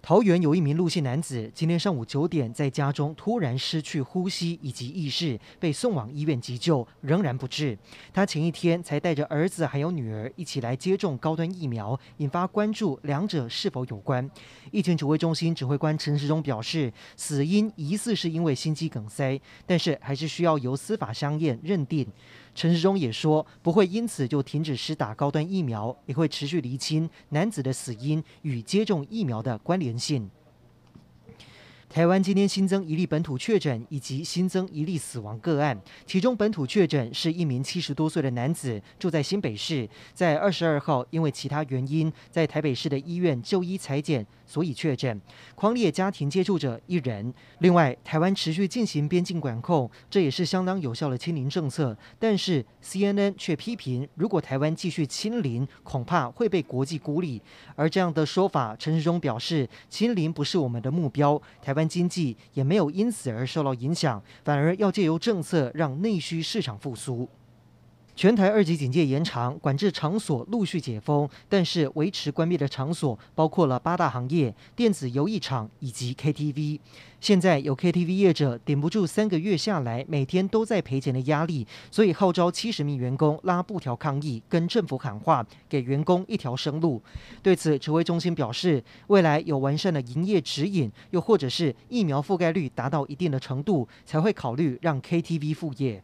桃园有一名陆姓男子，今天上午九点在家中突然失去呼吸以及意识，被送往医院急救，仍然不治。他前一天才带着儿子还有女儿一起来接种高端疫苗，引发关注，两者是否有关？疫情指挥中心指挥官陈时中表示，死因疑似是因为心肌梗塞，但是还是需要由司法相验认定。陈时中也说，不会因此就停止施打高端疫苗，也会持续厘清男子的死因与接种疫苗的关联性。台湾今天新增一例本土确诊，以及新增一例死亡个案。其中本土确诊是一名七十多岁的男子，住在新北市，在二十二号因为其他原因在台北市的医院就医采检，所以确诊。匡列家庭接触者一人。另外，台湾持续进行边境管控，这也是相当有效的清零政策。但是 CNN 却批评，如果台湾继续清零，恐怕会被国际孤立。而这样的说法，陈时中表示，清零不是我们的目标。台湾经济也没有因此而受到影响，反而要借由政策让内需市场复苏。全台二级警戒延长，管制场所陆续解封，但是维持关闭的场所包括了八大行业、电子游艺场以及 KTV。现在有 KTV 业者顶不住三个月下来每天都在赔钱的压力，所以号召七十名员工拉布条抗议，跟政府喊话，给员工一条生路。对此，指挥中心表示，未来有完善的营业指引，又或者是疫苗覆盖率达到一定的程度，才会考虑让 KTV 复业。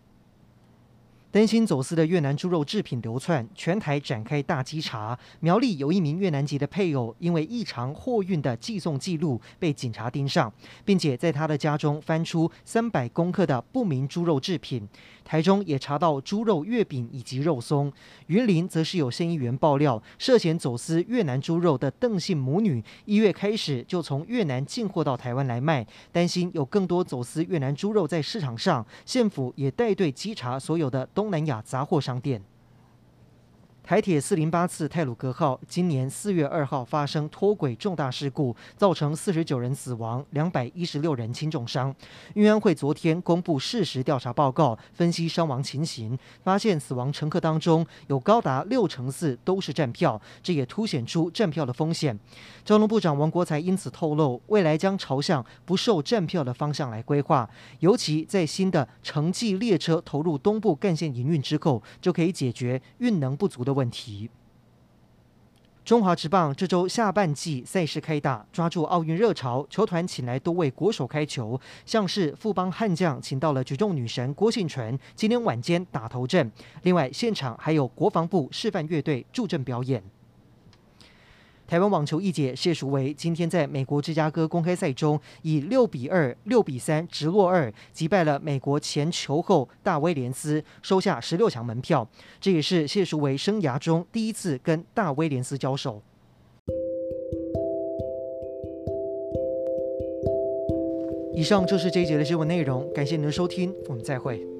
担心走私的越南猪肉制品流窜，全台展开大稽查。苗栗有一名越南籍的配偶，因为异常货运的寄送记录被警察盯上，并且在他的家中翻出三百公克的不明猪肉制品。台中也查到猪肉月饼以及肉松。云林则是有县议员爆料，涉嫌走私越南猪肉的邓姓母女，一月开始就从越南进货到台湾来卖，担心有更多走私越南猪肉在市场上。县府也带队稽查所有的东。东南亚杂货商店。台铁四零八次泰鲁阁号今年四月二号发生脱轨重大事故，造成四十九人死亡，两百一十六人轻重伤。运安会昨天公布事实调查报告，分析伤亡情形，发现死亡乘客当中有高达六成四都是站票，这也凸显出站票的风险。交通部长王国材因此透露，未来将朝向不售站票的方向来规划，尤其在新的城际列车投入东部干线营运之后，就可以解决运能不足的问题。中华职棒这周下半季赛事开打，抓住奥运热潮，球团请来多位国手开球，像是富邦悍将请到了举重女神郭婞淳，今天晚间打头阵。另外，现场还有国防部示范乐队助阵表演。台湾网球一姐谢淑薇今天在美国芝加哥公开赛中以六比二、六比三直落二击败了美国前球后大威廉斯，收下十六强门票。这也是谢淑薇生涯中第一次跟大威廉斯交手。以上就是这一节的新闻内容，感谢您的收听，我们再会。